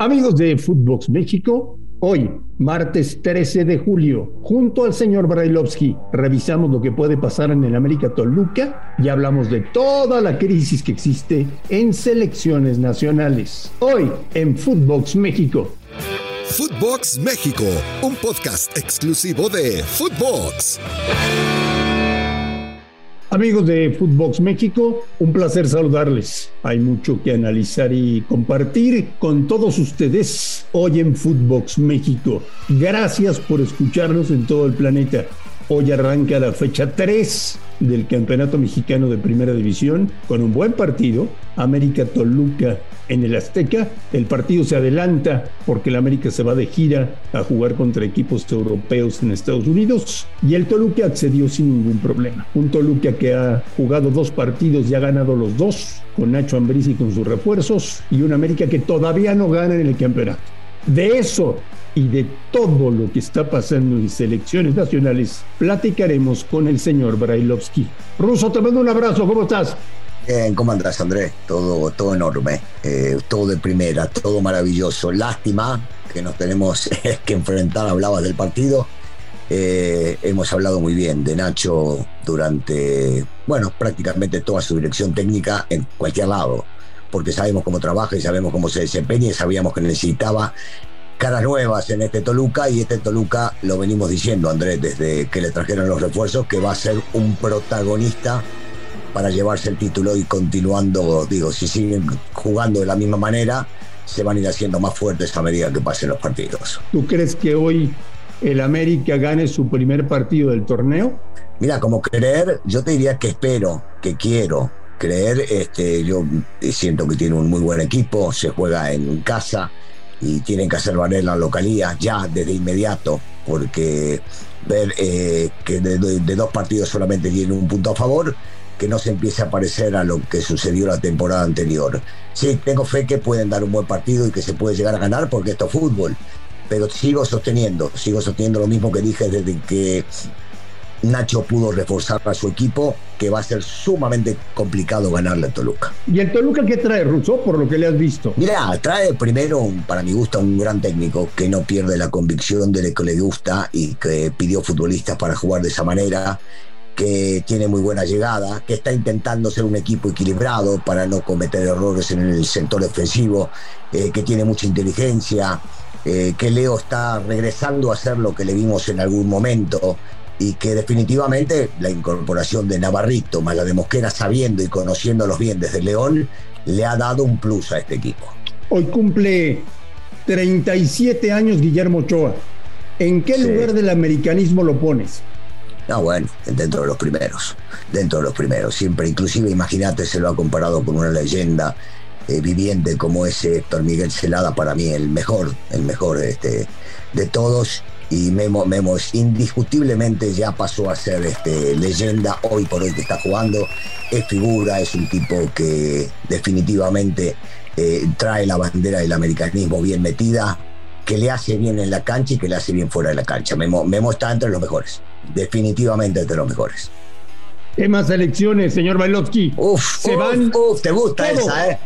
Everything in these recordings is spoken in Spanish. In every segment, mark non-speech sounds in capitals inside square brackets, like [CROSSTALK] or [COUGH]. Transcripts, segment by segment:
Amigos de Footbox México, hoy, martes 13 de julio, junto al señor Brailovsky, revisamos lo que puede pasar en el América Toluca y hablamos de toda la crisis que existe en selecciones nacionales. Hoy, en Footbox México. Footbox México, un podcast exclusivo de Footbox. Amigos de Footbox México, un placer saludarles. Hay mucho que analizar y compartir con todos ustedes hoy en Footbox México. Gracias por escucharnos en todo el planeta. Hoy arranca la fecha 3 del Campeonato Mexicano de Primera División con un buen partido. América Toluca en el Azteca. El partido se adelanta porque el América se va de gira a jugar contra equipos europeos en Estados Unidos y el Toluca accedió sin ningún problema. Un Toluca que ha jugado dos partidos y ha ganado los dos con Nacho Ambriz y con sus refuerzos y un América que todavía no gana en el campeonato. De eso y de todo lo que está pasando en selecciones nacionales, platicaremos con el señor Brailovsky. Ruso, te mando un abrazo, ¿cómo estás? Bien, ¿cómo andás, Andrés? Todo, todo enorme, eh, todo de primera, todo maravilloso. Lástima que nos tenemos [LAUGHS] que enfrentar, hablabas del partido. Eh, hemos hablado muy bien de Nacho durante, bueno, prácticamente toda su dirección técnica en cualquier lado, porque sabemos cómo trabaja y sabemos cómo se desempeña y sabíamos que necesitaba caras nuevas en este Toluca y este Toluca lo venimos diciendo, Andrés, desde que le trajeron los refuerzos, que va a ser un protagonista para llevarse el título y continuando, digo, si siguen jugando de la misma manera, se van a ir haciendo más fuertes a medida que pasen los partidos. ¿Tú crees que hoy el América gane su primer partido del torneo? Mira, como creer, yo te diría que espero, que quiero creer, este, yo siento que tiene un muy buen equipo, se juega en casa, y tienen que hacer valer la localía ya desde inmediato, porque ver eh, que de, dos partidos solamente tienen un punto a favor, que no se empiece a parecer a lo que sucedió la temporada anterior. Sí, tengo fe que pueden dar un buen partido y que se puede llegar a ganar porque esto es fútbol, pero sigo sosteniendo, sigo sosteniendo lo mismo que dije desde que Nacho pudo reforzar a su equipo, que va a ser sumamente complicado ganarle a Toluca. ¿Y el Toluca qué trae, Russo, por lo que le has visto? Mira, trae primero, para mi gusto, un gran técnico que no pierde la convicción de lo que le gusta y que pidió futbolistas para jugar de esa manera que tiene muy buena llegada, que está intentando ser un equipo equilibrado para no cometer errores en el sector defensivo, eh, que tiene mucha inteligencia, eh, que Leo está regresando a hacer lo que le vimos en algún momento, y que definitivamente la incorporación de Navarrito más la de Mosquera sabiendo y conociéndolos bien desde León le ha dado un plus a este equipo. Hoy cumple 37 años Guillermo Ochoa. ¿En qué lugar del americanismo lo pones? No, bueno, dentro de los primeros, dentro de los primeros. Siempre, inclusive, imagínate, se lo ha comparado con una leyenda eh, viviente como ese Héctor Miguel Celada, para mí el mejor, el mejor este, de todos y Memo, Memo indiscutiblemente ya pasó a ser este, leyenda hoy por hoy que está jugando, es figura, es un tipo que definitivamente eh, trae la bandera del americanismo bien metida, que le hace bien en la cancha y que le hace bien fuera de la cancha. Memo, Memo está entre los mejores, definitivamente entre los mejores. ¿Qué más elecciones, señor Bailovsky? Uf, se van. Uf, te gusta esa, ¿eh?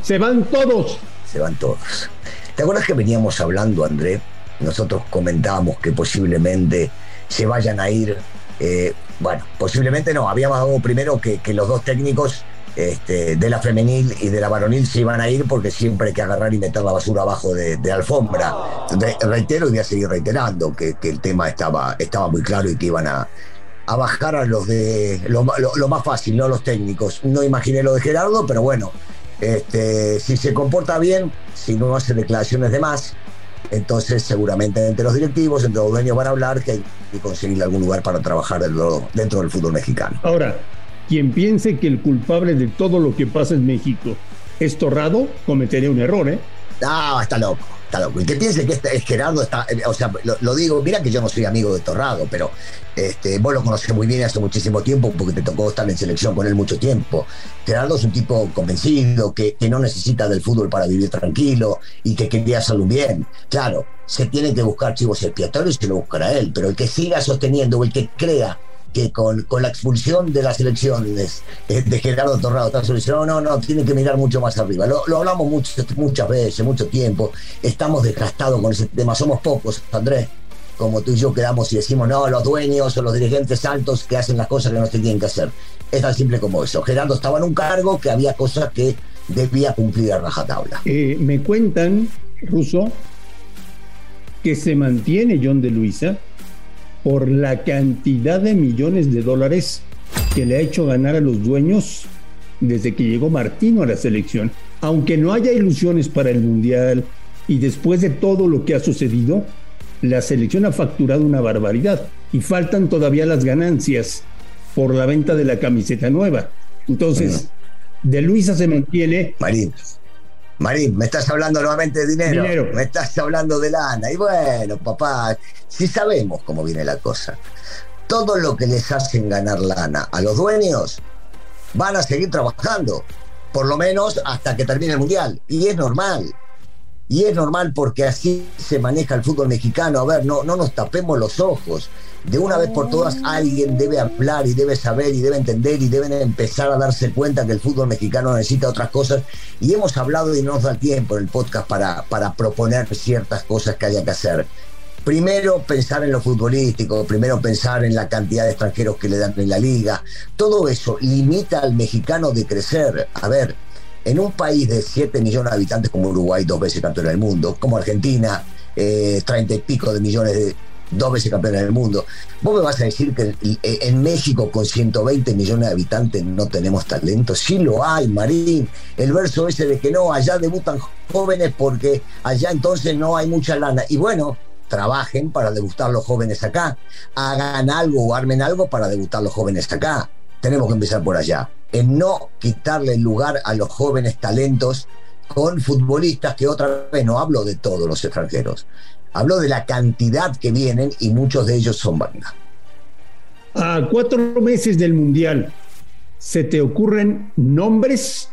Se van todos. Se van todos. ¿Te acuerdas que veníamos hablando, André, nosotros comentábamos que posiblemente se vayan a ir, eh, bueno, posiblemente no, habíamos dado primero que, los dos técnicos este, de la femenil y de la varonil se iban a ir porque siempre hay que agarrar y meter la basura abajo de, alfombra. reitero y voy a seguir reiterando que, el tema estaba, estaba muy claro y que iban a, bajar a los de lo, más fácil, no los técnicos. No imaginé lo de Gerardo, pero bueno, este, si se comporta bien, si no hace declaraciones de más, entonces, seguramente entre los directivos, entre los dueños van a hablar que hay que conseguir algún lugar para trabajar dentro del fútbol mexicano. Ahora, quien piense que el culpable de todo lo que pasa en México es Torrado, cometería un error, ¿eh? Ah, está loco. El que piense que este, es Gerardo está, eh, o sea, lo, digo, mira que yo no soy amigo de Torrado, pero este, vos lo conocés muy bien hace muchísimo tiempo porque te tocó estar en selección con él mucho tiempo. Gerardo es un tipo convencido, que, que no necesita del fútbol para vivir tranquilo y que quería hacerlo bien. Claro, se tiene que buscar chivos expiatorios y se lo buscará él, pero el que siga sosteniendo o el que crea que con, con la expulsión de las elecciones eh, de Gerardo Torrado está solucionado. No, no, tiene que mirar mucho más arriba. Lo, hablamos muchas veces, mucho tiempo. Estamos desgastados con ese tema. Somos pocos, Andrés, como tú y yo quedamos y decimos, no, los dueños o los dirigentes altos que hacen las cosas que no se tienen que hacer. Es tan simple como eso. Gerardo estaba en un cargo que había cosas que debía cumplir a rajatabla. Eh, me cuentan, Russo, que se mantiene John de Luisa por la cantidad de millones de dólares que le ha hecho ganar a los dueños desde que llegó Martino a la selección. Aunque no haya ilusiones para el Mundial y después de todo lo que ha sucedido, la selección ha facturado una barbaridad y faltan todavía las ganancias por la venta de la camiseta nueva. Entonces, de Luisa se mantiene. Marín, Marín, me estás hablando nuevamente de dinero. dinero. Me estás hablando de lana. Y bueno, papá, si sabemos cómo viene la cosa. Todo lo que les hacen ganar lana a los dueños van a seguir trabajando, por lo menos hasta que termine el mundial. Y es normal. Y es normal porque así se maneja el fútbol mexicano. A ver, no, no nos tapemos los ojos. De una vez por todas alguien debe hablar y debe saber y debe entender y deben empezar a darse cuenta que el fútbol mexicano necesita otras cosas. Y hemos hablado y no nos da tiempo en el podcast para, para proponer ciertas cosas que haya que hacer primero pensar en lo futbolístico, primero pensar en la cantidad de extranjeros que le dan en la liga. Todo eso limita al mexicano de crecer. A ver, en un país de 7 millones de habitantes como Uruguay, dos veces campeón del mundo, como Argentina, eh, 30 y pico de millones de dos veces campeón del mundo. ¿Vos me vas a decir que en México con 120 millones de habitantes no tenemos talento? Sí lo hay, Marín. El verso ese de que no, allá debutan jóvenes porque allá entonces no hay mucha lana. Y bueno, trabajen para debutar los jóvenes acá, hagan algo o armen algo para debutar los jóvenes acá. Tenemos que empezar por allá, en no quitarle el lugar a los jóvenes talentos con futbolistas que otra vez no hablo de todos los extranjeros, hablo de la cantidad que vienen y muchos de ellos son banda. A cuatro meses del Mundial, ¿se te ocurren nombres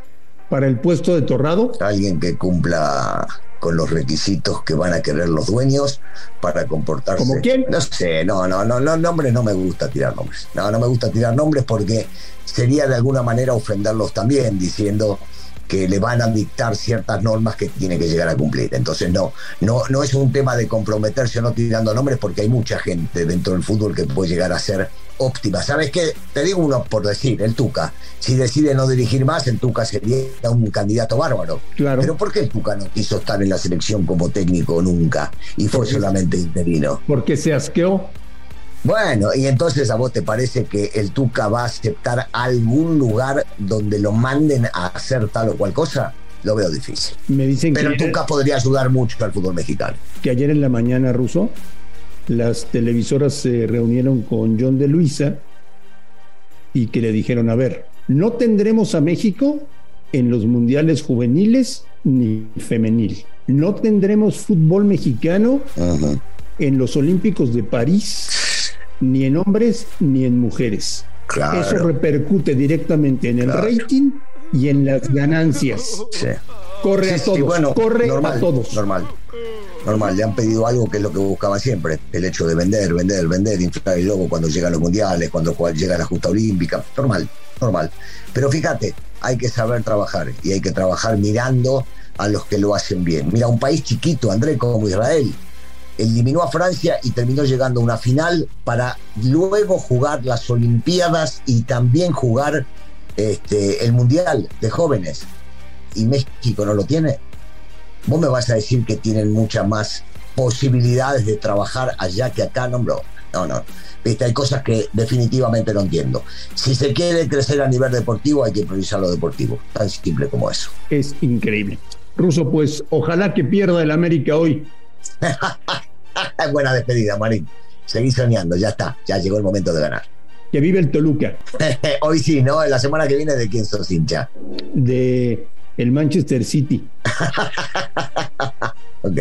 para el puesto de Torrado? Alguien que cumpla con los requisitos que van a querer los dueños para comportarse. ¿Como quién? No sé, no, no, no, no, nombres no me gusta tirar nombres. No, no me gusta tirar nombres porque sería de alguna manera ofenderlos también, diciendo que le van a dictar ciertas normas que tiene que llegar a cumplir. Entonces no, no, no es un tema de comprometerse o no tirando nombres porque hay mucha gente dentro del fútbol que puede llegar a ser óptima. ¿Sabes qué? Te digo uno por decir, el Tuca. Si decide no dirigir más, el Tuca sería un candidato bárbaro. Claro. Pero ¿por qué el Tuca no quiso estar en la selección como técnico nunca y fue solamente interino? Porque se asqueó. Bueno, y entonces a vos te parece que el Tuca va a aceptar algún lugar donde lo manden a hacer tal o cual cosa? Lo veo difícil. Me dicen Pero el Tuca podría ayudar mucho al fútbol mexicano. Que ayer en la mañana, Ruso, las televisoras se reunieron con John de Luisa y que le dijeron, a ver, no tendremos a México en los mundiales juveniles ni femenil. No tendremos fútbol mexicano en los Olímpicos de París, ni en hombres ni en mujeres. Eso repercute directamente en el rating y en las ganancias. Corre a todos, corre a todos. Normal normal, le han pedido algo que es lo que buscaba siempre, el hecho de vender, vender, vender, inflar el logo cuando llegan los mundiales, cuando llega la justa olímpica, normal, normal. Pero fíjate, hay que saber trabajar y hay que trabajar mirando a los que lo hacen bien. Mira, un país chiquito, André, como Israel, eliminó a Francia y terminó llegando a una final para luego jugar las Olimpiadas y también jugar este, el Mundial de jóvenes. Y México no lo tiene vos me vas a decir que tienen muchas más posibilidades de trabajar allá que acá, no, bro. No, no. Viste, hay cosas que definitivamente no entiendo. Si se quiere crecer a nivel deportivo, hay que priorizar lo deportivo. Tan simple como eso. Es increíble. Ruso, pues ojalá que pierda el América hoy. [LAUGHS] [LAUGHS] Buena despedida, Marín. Seguí soñando, ya está. Ya llegó el momento de ganar. Que vive el Toluca. [LAUGHS] hoy sí, ¿no? La semana que viene, ¿de quién sos hincha? De el Manchester City. [LAUGHS] ok.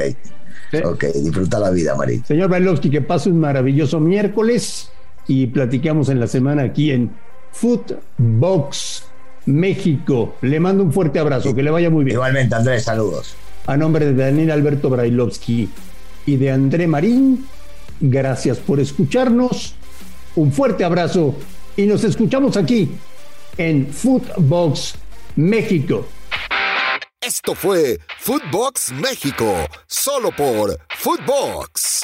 Ok, disfruta la vida, Marín. Señor Bailovsky, que pase un maravilloso miércoles y platicamos en la semana aquí en Footbox México. Le mando un fuerte abrazo, que le vaya muy bien. Igualmente, Andrés, saludos. A nombre de Daniel Alberto Brailovsky y de André Marín, gracias por escucharnos Un fuerte abrazo y nos escuchamos aquí en Footbox México. Esto fue Footbox México, solo por Footbox.